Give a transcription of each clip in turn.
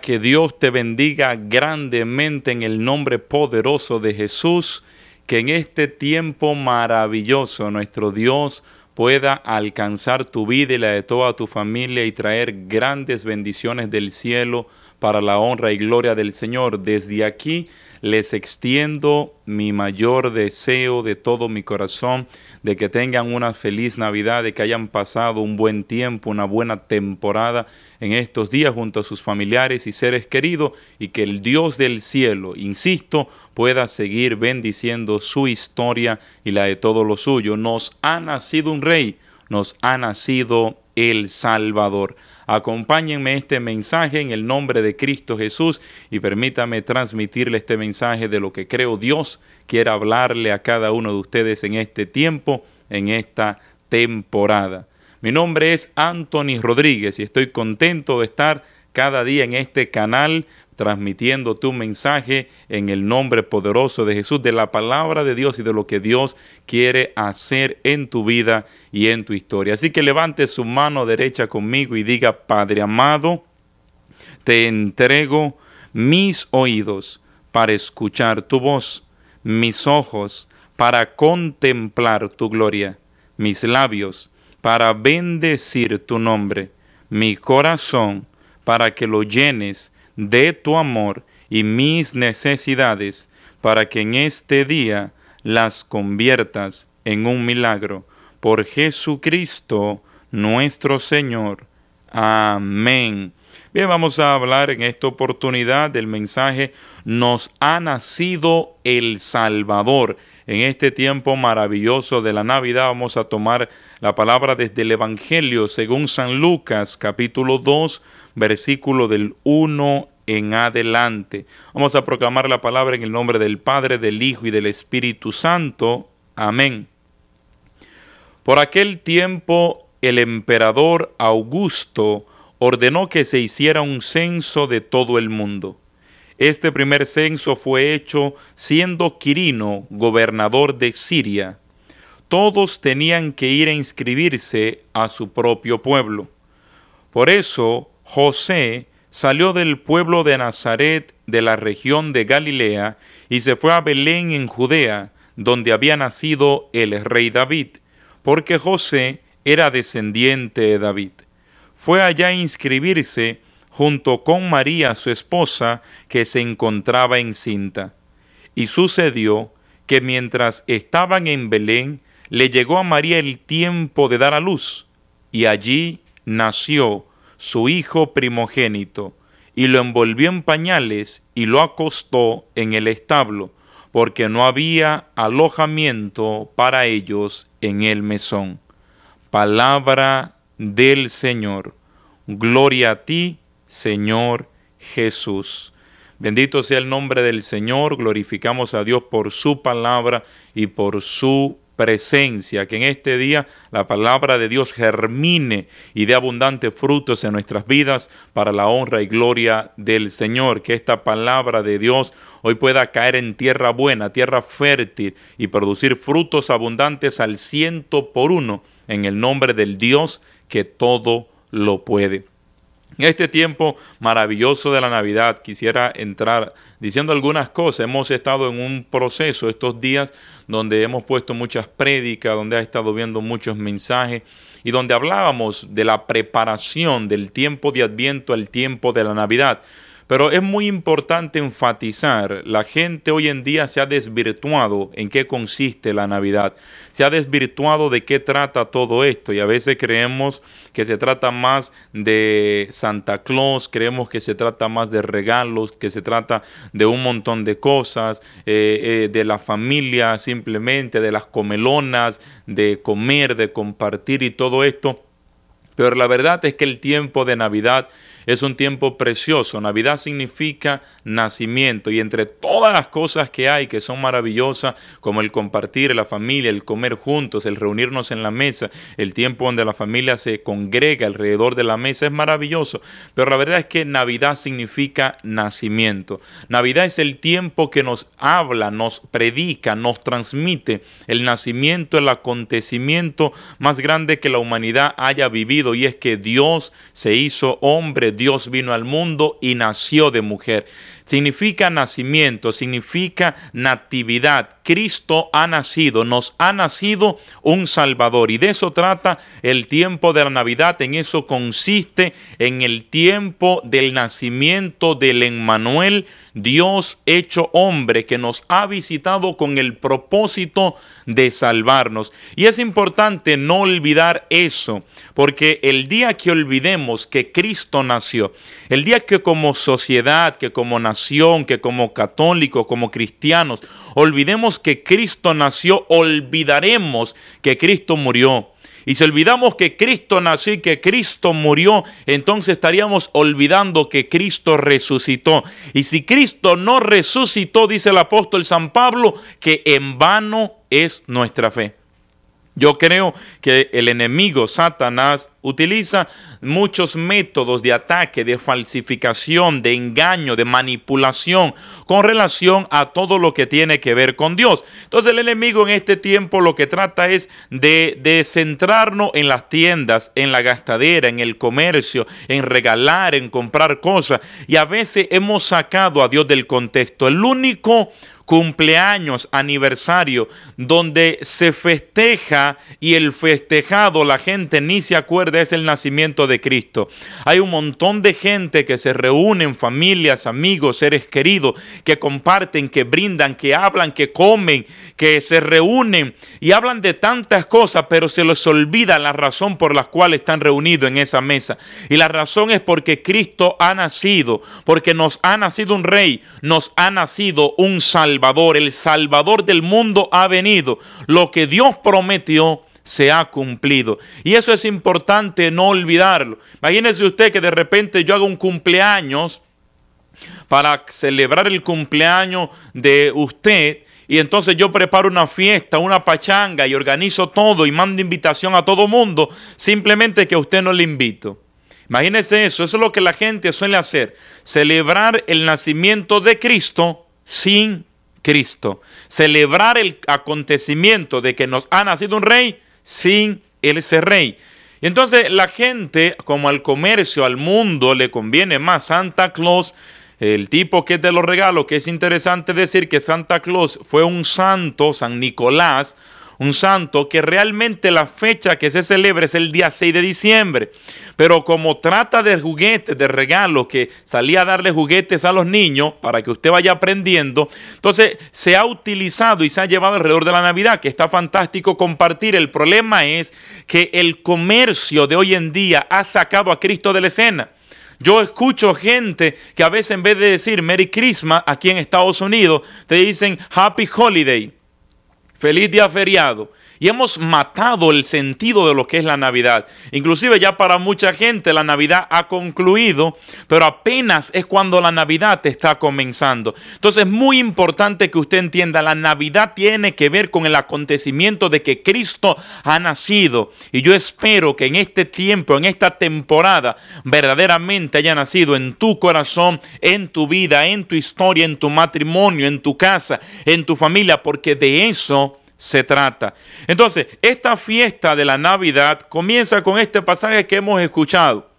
Que Dios te bendiga grandemente en el nombre poderoso de Jesús, que en este tiempo maravilloso nuestro Dios pueda alcanzar tu vida y la de toda tu familia y traer grandes bendiciones del cielo para la honra y gloria del Señor. Desde aquí les extiendo mi mayor deseo de todo mi corazón de que tengan una feliz Navidad, de que hayan pasado un buen tiempo, una buena temporada en estos días junto a sus familiares y seres queridos y que el Dios del cielo, insisto, pueda seguir bendiciendo su historia y la de todo lo suyo. Nos ha nacido un rey, nos ha nacido el Salvador. Acompáñenme este mensaje en el nombre de Cristo Jesús y permítame transmitirle este mensaje de lo que creo Dios quiere hablarle a cada uno de ustedes en este tiempo, en esta temporada. Mi nombre es Anthony Rodríguez y estoy contento de estar cada día en este canal transmitiendo tu mensaje en el nombre poderoso de Jesús, de la palabra de Dios y de lo que Dios quiere hacer en tu vida y en tu historia. Así que levante su mano derecha conmigo y diga, Padre amado, te entrego mis oídos para escuchar tu voz, mis ojos para contemplar tu gloria, mis labios para bendecir tu nombre, mi corazón para que lo llenes de tu amor y mis necesidades, para que en este día las conviertas en un milagro. Por Jesucristo nuestro Señor. Amén. Bien, vamos a hablar en esta oportunidad del mensaje Nos ha nacido el Salvador. En este tiempo maravilloso de la Navidad vamos a tomar la palabra desde el Evangelio según San Lucas capítulo 2 versículo del 1 en adelante. Vamos a proclamar la palabra en el nombre del Padre, del Hijo y del Espíritu Santo. Amén. Por aquel tiempo el emperador Augusto ordenó que se hiciera un censo de todo el mundo. Este primer censo fue hecho siendo Quirino gobernador de Siria. Todos tenían que ir a inscribirse a su propio pueblo. Por eso José salió del pueblo de Nazaret de la región de Galilea y se fue a Belén en Judea, donde había nacido el rey David, porque José era descendiente de David. Fue allá a inscribirse junto con María, su esposa, que se encontraba encinta. Y sucedió que mientras estaban en Belén, le llegó a María el tiempo de dar a luz, y allí nació su hijo primogénito, y lo envolvió en pañales y lo acostó en el establo, porque no había alojamiento para ellos en el mesón. Palabra del Señor. Gloria a ti, Señor Jesús. Bendito sea el nombre del Señor, glorificamos a Dios por su palabra y por su presencia, que en este día la palabra de Dios germine y dé abundantes frutos en nuestras vidas para la honra y gloria del Señor, que esta palabra de Dios hoy pueda caer en tierra buena, tierra fértil y producir frutos abundantes al ciento por uno en el nombre del Dios que todo lo puede. En este tiempo maravilloso de la Navidad quisiera entrar diciendo algunas cosas. Hemos estado en un proceso estos días donde hemos puesto muchas prédicas, donde ha estado viendo muchos mensajes y donde hablábamos de la preparación del tiempo de Adviento al tiempo de la Navidad. Pero es muy importante enfatizar, la gente hoy en día se ha desvirtuado en qué consiste la Navidad, se ha desvirtuado de qué trata todo esto y a veces creemos que se trata más de Santa Claus, creemos que se trata más de regalos, que se trata de un montón de cosas, eh, eh, de la familia simplemente, de las comelonas, de comer, de compartir y todo esto. Pero la verdad es que el tiempo de Navidad es un tiempo precioso. Navidad significa nacimiento y entre todas las cosas que hay que son maravillosas, como el compartir la familia, el comer juntos, el reunirnos en la mesa, el tiempo donde la familia se congrega alrededor de la mesa, es maravilloso. Pero la verdad es que Navidad significa nacimiento. Navidad es el tiempo que nos habla, nos predica, nos transmite el nacimiento, el acontecimiento más grande que la humanidad haya vivido y es que Dios se hizo hombre, Dios vino al mundo y nació de mujer. Significa nacimiento, significa natividad. Cristo ha nacido, nos ha nacido un Salvador. Y de eso trata el tiempo de la Navidad. En eso consiste en el tiempo del nacimiento del Emmanuel, Dios hecho hombre, que nos ha visitado con el propósito de salvarnos. Y es importante no olvidar eso, porque el día que olvidemos que Cristo nació, el día que como sociedad, que como nación, que como católicos, como cristianos, olvidemos que Cristo nació, olvidaremos que Cristo murió. Y si olvidamos que Cristo nació y que Cristo murió, entonces estaríamos olvidando que Cristo resucitó. Y si Cristo no resucitó, dice el apóstol San Pablo, que en vano es nuestra fe. Yo creo que el enemigo, Satanás, utiliza muchos métodos de ataque, de falsificación, de engaño, de manipulación con relación a todo lo que tiene que ver con Dios. Entonces el enemigo en este tiempo lo que trata es de, centrarnos en las tiendas, en la gastadera, en el comercio, en regalar, en comprar cosas. Y a veces hemos sacado a Dios del contexto. El único cumpleaños, aniversario, donde se festeja y el festejado, la gente ni se acuerda, es el nacimiento de Cristo. Hay un montón de gente que se reúnen, familias, amigos, seres queridos, que comparten, que brindan, que hablan, que comen, que se reúnen y hablan de tantas cosas, pero se les olvida la razón por la cual están reunidos en esa mesa. Y la razón es porque Cristo ha nacido, porque nos ha nacido un rey, nos ha nacido un salvador el Salvador del mundo ha venido. Lo que Dios prometió se ha cumplido. Y eso es importante no olvidarlo. Imagínese usted que de repente yo haga un cumpleaños para celebrar el cumpleaños de usted y entonces yo preparo una fiesta, una pachanga y organizo todo y mando invitación a todo mundo, simplemente que a usted no le invito. Imagínese eso, eso es lo que la gente suele hacer, celebrar el nacimiento de Cristo sin Cristo. Celebrar el acontecimiento de que nos ha nacido un rey sin ese rey. Y entonces la gente, como al comercio, al mundo, le conviene más Santa Claus, el tipo que es de los regalos, que es interesante decir que Santa Claus fue un santo, San Nicolás, un santo que realmente la fecha que se celebra es el día 6 de diciembre. Pero como trata de juguetes, de regalos, que salía a darle juguetes a los niños para que usted vaya aprendiendo, entonces se ha utilizado y se ha llevado alrededor de la Navidad, que está fantástico compartir. El problema es que el comercio de hoy en día ha sacado a Cristo de la escena. Yo escucho gente que a veces en vez de decir Merry Christmas aquí en Estados Unidos, te dicen Happy Holiday. Feliz día feriado y hemos matado el sentido de lo que es la Navidad. Inclusive ya para mucha gente la Navidad ha concluido, pero apenas es cuando la Navidad está comenzando. Entonces es muy importante que usted entienda, la Navidad tiene que ver con el acontecimiento de que Cristo ha nacido. Y yo espero que en este tiempo, en esta temporada, verdaderamente haya nacido en tu corazón, en tu vida, en tu historia, en tu matrimonio, en tu casa, en tu familia, porque de eso se trata. Entonces, esta fiesta de la Navidad comienza con este pasaje que hemos escuchado,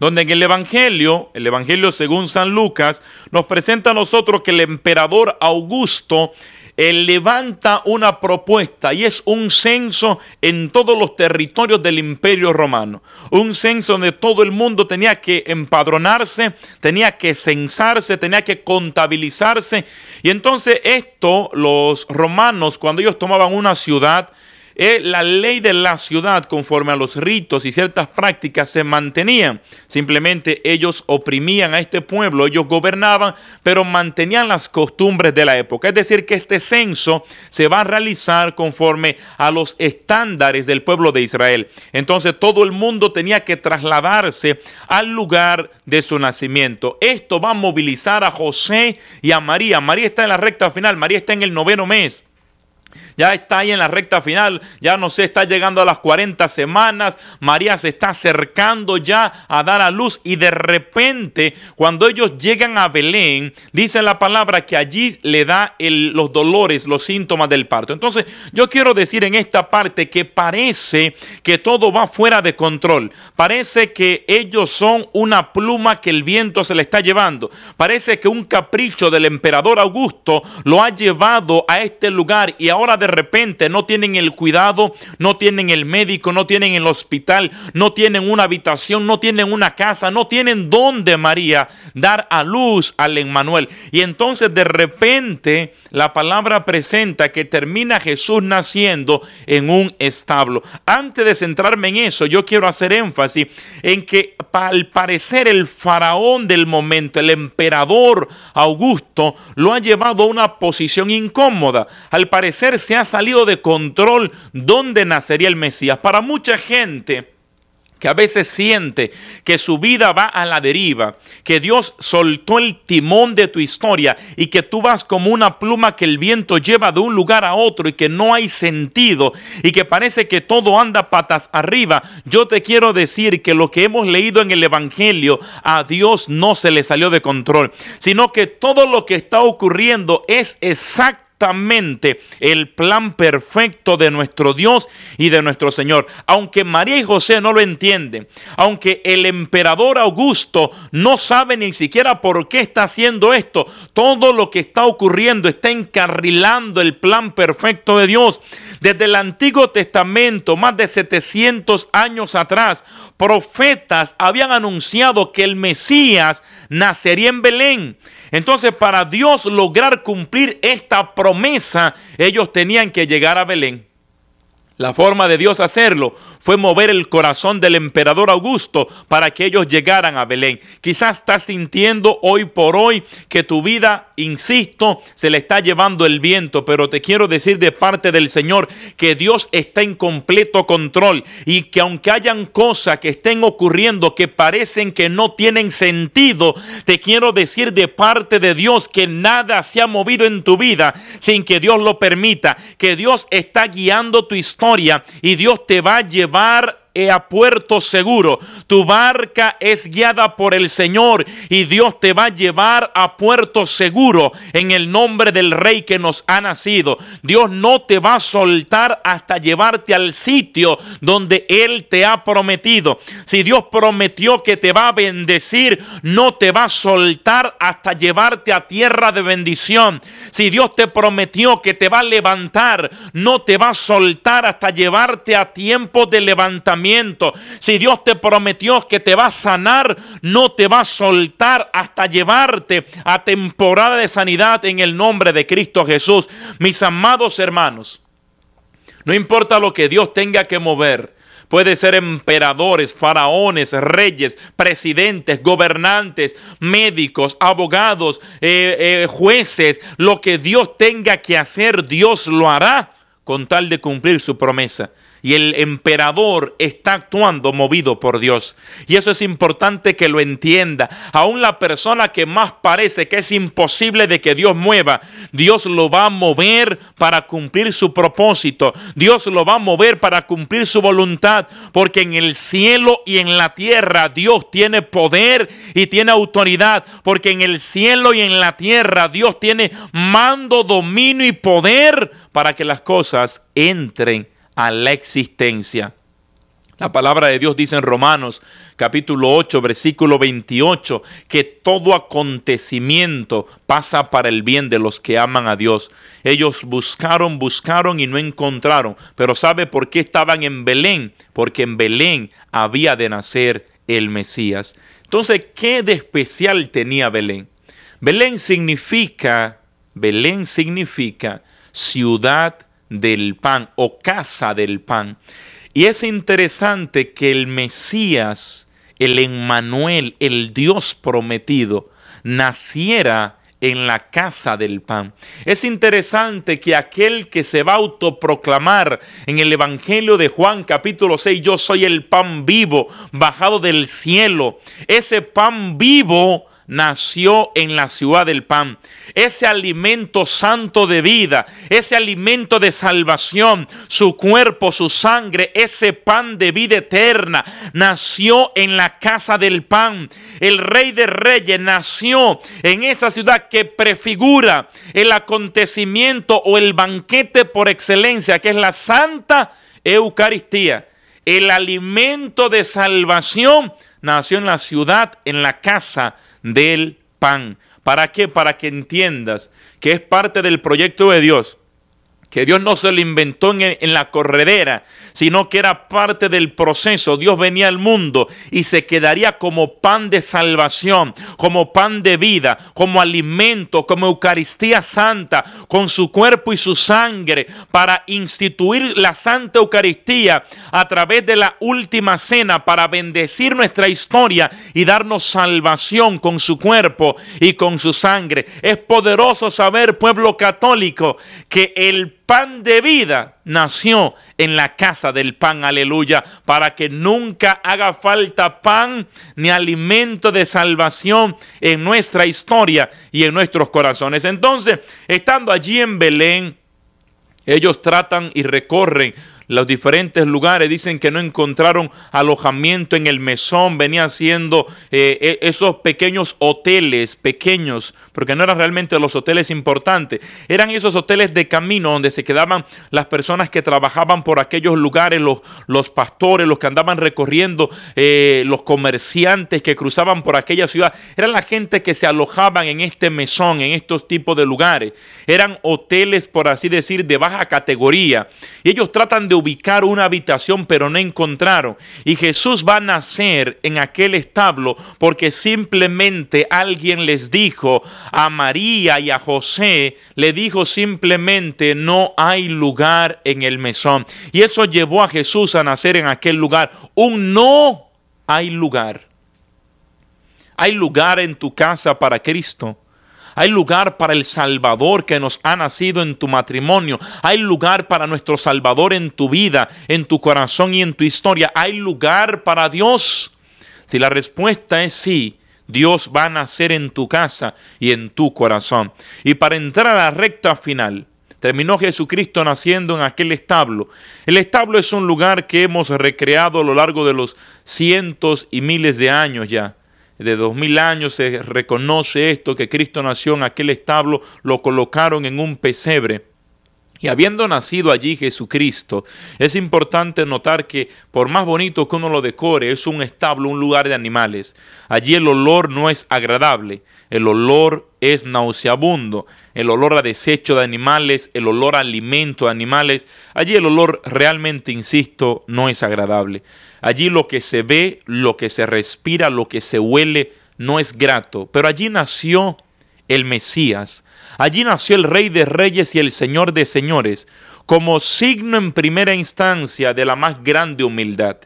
donde en el Evangelio, el Evangelio según San Lucas, nos presenta a nosotros que el emperador Augusto él levanta una propuesta y es un censo en todos los territorios del imperio romano. Un censo donde todo el mundo tenía que empadronarse, tenía que censarse, tenía que contabilizarse. Y entonces esto, los romanos, cuando ellos tomaban una ciudad, eh, la ley de la ciudad conforme a los ritos y ciertas prácticas se mantenían. Simplemente ellos oprimían a este pueblo, ellos gobernaban, pero mantenían las costumbres de la época. Es decir, que este censo se va a realizar conforme a los estándares del pueblo de Israel. Entonces todo el mundo tenía que trasladarse al lugar de su nacimiento. Esto va a movilizar a José y a María. María está en la recta final, María está en el noveno mes ya está ahí en la recta final, ya no sé, está llegando a las 40 semanas, María se está acercando ya a dar a luz y de repente cuando ellos llegan a Belén, dice la palabra que allí le da los dolores, los síntomas del parto. Entonces yo quiero decir en esta parte que parece que todo va fuera de control, parece que ellos son una pluma que el viento se le está llevando, parece que un capricho del emperador Augusto lo ha llevado a este lugar y ahora de repente no tienen el cuidado, no tienen el médico, no tienen el hospital, no tienen una habitación, no tienen una casa, no tienen dónde María dar a luz al Emmanuel. Y entonces de repente la palabra presenta que termina Jesús naciendo en un establo. Antes de centrarme en eso, yo quiero hacer énfasis en que al parecer el faraón del momento, el emperador Augusto, lo ha llevado a una posición incómoda. Al parecer se ha salido de control dónde nacería el Mesías. Para mucha gente, que a veces siente que su vida va a la deriva, que Dios soltó el timón de tu historia y que tú vas como una pluma que el viento lleva de un lugar a otro y que no hay sentido y que parece que todo anda patas arriba, yo te quiero decir que lo que hemos leído en el Evangelio a Dios no se le salió de control, sino que todo lo que está ocurriendo es exacto el plan perfecto de nuestro Dios y de nuestro Señor. Aunque María y José no lo entienden, aunque el emperador Augusto no sabe ni siquiera por qué está haciendo esto, todo lo que está ocurriendo está encarrilando el plan perfecto de Dios. Desde el Antiguo Testamento, más de 700 años atrás, profetas habían anunciado que el Mesías nacería en Belén. Entonces, para Dios lograr cumplir esta promesa, ellos tenían que llegar a Belén. La forma de Dios hacerlo fue mover el corazón del emperador Augusto para que ellos llegaran a Belén. Quizás estás sintiendo hoy por hoy que tu vida, insisto, se le está llevando el viento, pero te quiero decir de parte del Señor que Dios está en completo control y que aunque hayan cosas que estén ocurriendo que parecen que no tienen sentido, te quiero decir de parte de Dios que nada se ha movido en tu vida sin que Dios lo permita, que Dios está guiando tu historia y Dios te va a llevar a puerto seguro. Tu barca es guiada por el Señor y Dios te va a llevar a puerto seguro en el nombre del Rey que nos ha nacido. Dios no te va a soltar hasta llevarte al sitio donde Él te ha prometido. Si Dios prometió que te va a bendecir, no te va a soltar hasta llevarte a tierra de bendición. Si Dios te prometió que te va a levantar, no te va a soltar hasta llevarte a tiempo de levantamiento si Dios te prometió que te va a sanar, no te va a soltar hasta llevarte a temporada de sanidad en el nombre de Cristo Jesús. Mis amados hermanos, no importa lo que Dios tenga que mover. Puede ser emperadores, faraones, reyes, presidentes, gobernantes, médicos, abogados, eh, eh, jueces. Lo que Dios tenga que hacer, Dios lo hará con tal de cumplir su promesa y el emperador está actuando movido por Dios. Y eso es importante que lo entienda. Aún la persona que más parece que es imposible de que Dios mueva, Dios lo va a mover para cumplir su propósito. Dios lo va a mover para cumplir su voluntad, porque en el cielo y en la tierra Dios tiene poder y tiene autoridad, porque en el cielo y en la tierra Dios tiene mando, dominio y poder para que las cosas entren a la existencia. La palabra de Dios dice en Romanos capítulo 8, versículo 28, que todo acontecimiento pasa para el bien de los que aman a Dios. Ellos buscaron, buscaron y no encontraron. Pero ¿sabe por qué estaban en Belén? Porque en Belén había de nacer el Mesías. Entonces, ¿qué de especial tenía Belén? Belén significa, Belén significa ciudad del pan o casa del pan. Y es interesante que el Mesías, el Emmanuel, el Dios prometido, naciera en la casa del pan. Es interesante que aquel que se va a autoproclamar en el Evangelio de Juan capítulo 6, yo soy el pan vivo bajado del cielo, ese pan vivo nació en la ciudad del pan. Ese alimento santo de vida, ese alimento de salvación, su cuerpo, su sangre, ese pan de vida eterna, nació en la casa del pan. El rey de reyes nació en esa ciudad que prefigura el acontecimiento o el banquete por excelencia, que es la Santa Eucaristía. El alimento de salvación nació en la ciudad, en la casa del pan. ¿Para qué? Para que entiendas que es parte del proyecto de Dios que Dios no se lo inventó en, la corredera, sino que era parte del proceso. Dios venía al mundo y se quedaría como pan de salvación, como pan de vida, como alimento, como Eucaristía Santa, con su cuerpo y su sangre, para instituir la Santa Eucaristía a través de la última cena, para bendecir nuestra historia y darnos salvación con su cuerpo y con su sangre. Es poderoso saber, pueblo católico, que el pan de vida nació en la casa del pan, aleluya, para que nunca haga falta pan ni alimento de salvación en nuestra historia y en nuestros corazones. Entonces, estando allí en Belén, ellos tratan y recorren los diferentes lugares. Dicen que no encontraron alojamiento en el mesón. Venían siendo eh, e, esos pequeños hoteles, pequeños, porque no eran realmente los hoteles importantes. Eran esos hoteles de camino donde se quedaban las personas que trabajaban por aquellos lugares, los, los pastores, los que andaban recorriendo, eh, los comerciantes que cruzaban por aquella ciudad. Eran la gente que se alojaban en este mesón, en estos tipos de lugares. Eran hoteles, por así decir, de baja categoría. Y ellos tratan de ubicar una habitación, pero no encontraron. Y Jesús va a nacer en aquel establo porque simplemente alguien les dijo a María y a José, le dijo simplemente no hay lugar en el mesón. Y eso llevó a Jesús a nacer en aquel lugar. Un no hay lugar. Hay lugar en tu casa para Cristo. Hay lugar para el Salvador que nos ha nacido en tu matrimonio. Hay lugar para nuestro Salvador en tu vida, en tu corazón y en tu historia. Hay lugar para Dios. Si la respuesta es sí, Dios va a nacer en tu casa y en tu corazón. Y para entrar a la recta final, terminó Jesucristo naciendo en aquel establo. El establo es un lugar que hemos recreado a lo largo de los cientos y miles de años ya de dos mil años se reconoce esto, que Cristo nació en aquel establo, lo colocaron en un pesebre. Y habiendo nacido allí Jesucristo, es importante notar que por más bonito que uno lo decore, es un establo, un lugar de animales. Allí el olor no es agradable, el olor es nauseabundo, el olor a desecho de animales, el olor a alimento de animales. Allí el olor realmente, insisto, no es agradable. Allí lo que se ve, lo que se respira, lo que se huele, no es grato. Pero allí nació el Mesías. Allí nació el Rey de Reyes y el Señor de Señores, como signo en primera instancia de la más grande humildad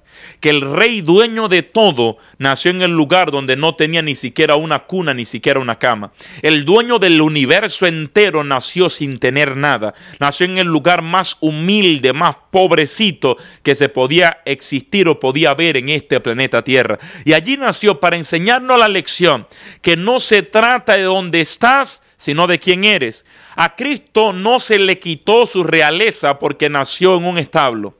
que el rey dueño de todo nació en el lugar donde no tenía ni siquiera una cuna, ni siquiera una cama. El dueño del universo entero nació sin tener nada. Nació en el lugar más humilde, más pobrecito que se podía existir o podía ver en este planeta Tierra. Y allí nació para enseñarnos la lección que no se trata de dónde estás, sino de quién eres. A Cristo no se le quitó su realeza porque nació en un establo.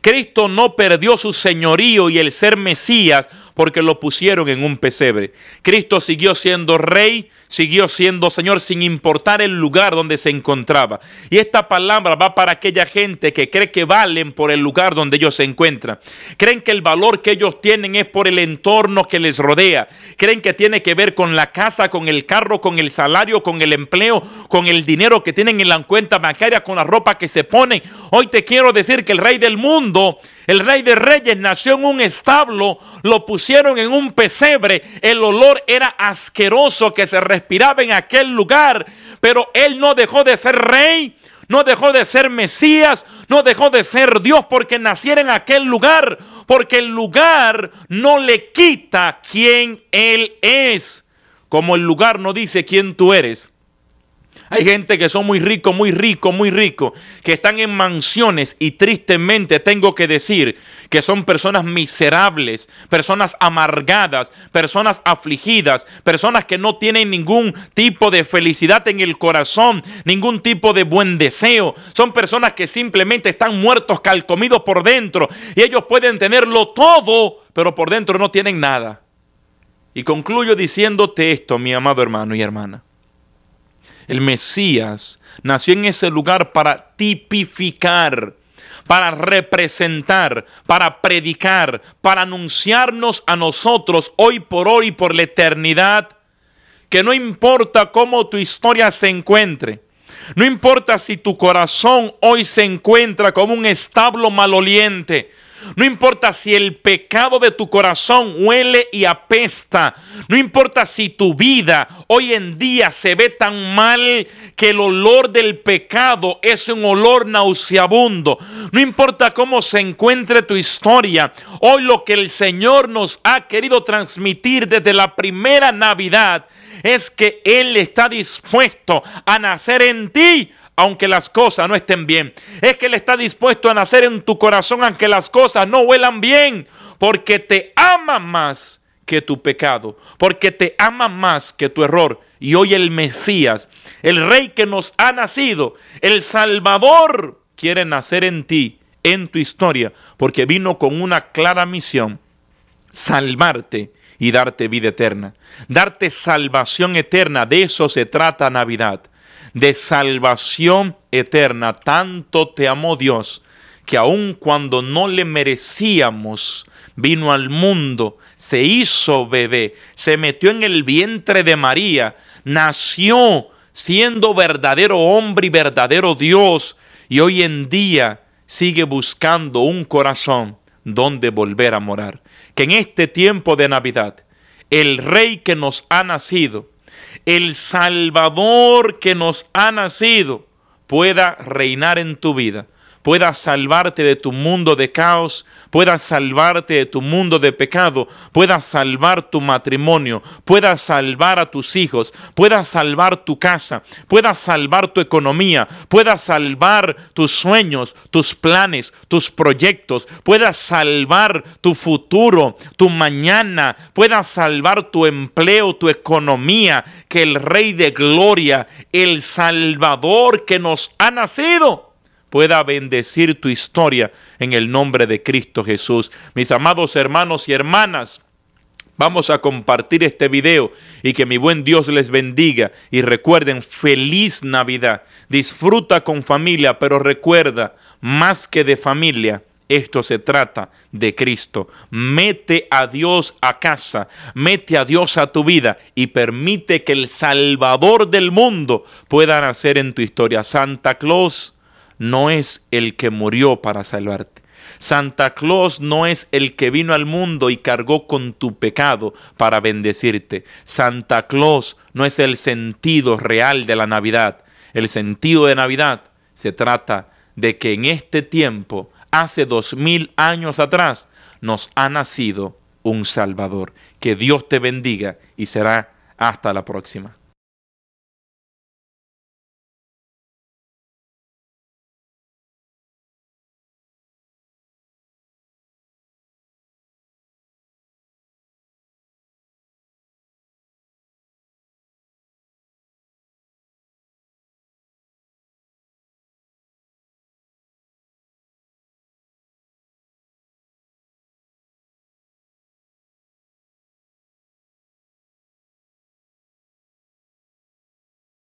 Cristo no perdió su señorío y el ser Mesías porque lo pusieron en un pesebre. Cristo siguió siendo rey, siguió siendo Señor sin importar el lugar donde se encontraba. Y esta palabra va para aquella gente que cree que valen por el lugar donde ellos se encuentran. Creen que el valor que ellos tienen es por el entorno que les rodea. Creen que tiene que ver con la casa, con el carro, con el salario, con el empleo, con el dinero que tienen en la cuenta bancaria, con la ropa que se ponen. Hoy te quiero decir que el rey del mundo el rey de reyes nació en un establo, lo pusieron en un pesebre, el olor era asqueroso que se respiraba en aquel lugar, pero él no dejó de ser rey, no dejó de ser Mesías, no dejó de ser Dios porque naciera en aquel lugar, porque el lugar no le quita quién Él es. Como el lugar no dice quién tú eres, hay gente que son muy ricos, muy ricos, muy ricos, que están en mansiones y tristemente tengo que decir que son personas miserables, personas amargadas, personas afligidas, personas que no tienen ningún tipo de felicidad en el corazón, ningún tipo de buen deseo. Son personas que simplemente están muertos, calcomidos por dentro y ellos pueden tenerlo todo, pero por dentro no tienen nada. Y concluyo diciéndote esto, mi amado hermano y hermana el Mesías, nació en ese lugar para tipificar, para representar, para predicar, para anunciarnos a nosotros hoy por hoy y por la eternidad, que no importa cómo tu historia se encuentre, no importa si tu corazón hoy se encuentra como un establo maloliente, no importa si el pecado de tu corazón huele y apesta. No importa si tu vida hoy en día se ve tan mal que el olor del pecado es un olor nauseabundo. No importa cómo se encuentre tu historia. Hoy lo que el Señor nos ha querido transmitir desde la primera Navidad es que Él está dispuesto a nacer en ti aunque las cosas no estén bien. Es que Él está dispuesto a nacer en tu corazón aunque las cosas no huelan bien, porque te ama más que tu pecado, porque te ama más que tu error. Y hoy el Mesías, el Rey que nos ha nacido, el Salvador, quiere nacer en ti, en tu historia, porque vino con una clara misión, salvarte y darte vida eterna, darte salvación eterna. De eso se trata Navidad de salvación eterna. Tanto te amó Dios que aun cuando no le merecíamos, vino al mundo, se hizo bebé, se metió en el vientre de María, nació siendo verdadero hombre y verdadero Dios, y hoy en día sigue buscando un corazón donde volver a morar. Que en este tiempo de Navidad, el Rey que nos ha nacido, el Salvador que nos ha nacido pueda reinar en tu vida pueda salvarte de tu mundo de caos, pueda salvarte de tu mundo de pecado, pueda salvar tu matrimonio, pueda salvar a tus hijos, pueda salvar tu casa, pueda salvar tu economía, pueda salvar tus sueños, tus planes, tus proyectos, pueda salvar tu futuro, tu mañana, pueda salvar tu empleo, tu economía, que el Rey de Gloria, el Salvador que nos ha nacido, pueda bendecir tu historia en el nombre de Cristo Jesús. Mis amados hermanos y hermanas, Vamos a compartir este video y que mi buen Dios les bendiga. Y recuerden, feliz Navidad. Disfruta con familia, pero recuerda, más que de familia, esto se trata de Cristo. Mete a Dios a casa, mete a Dios a tu vida y permite que el Salvador del mundo pueda nacer en tu historia. Santa Claus no es el que murió para salvarte. Santa Claus no es el que vino al mundo y cargó con tu pecado para bendecirte. Santa Claus no es el sentido real de la Navidad. El sentido de Navidad se trata de que en este tiempo, hace dos mil años atrás, nos ha nacido un Salvador. Que Dios te bendiga y será hasta la próxima.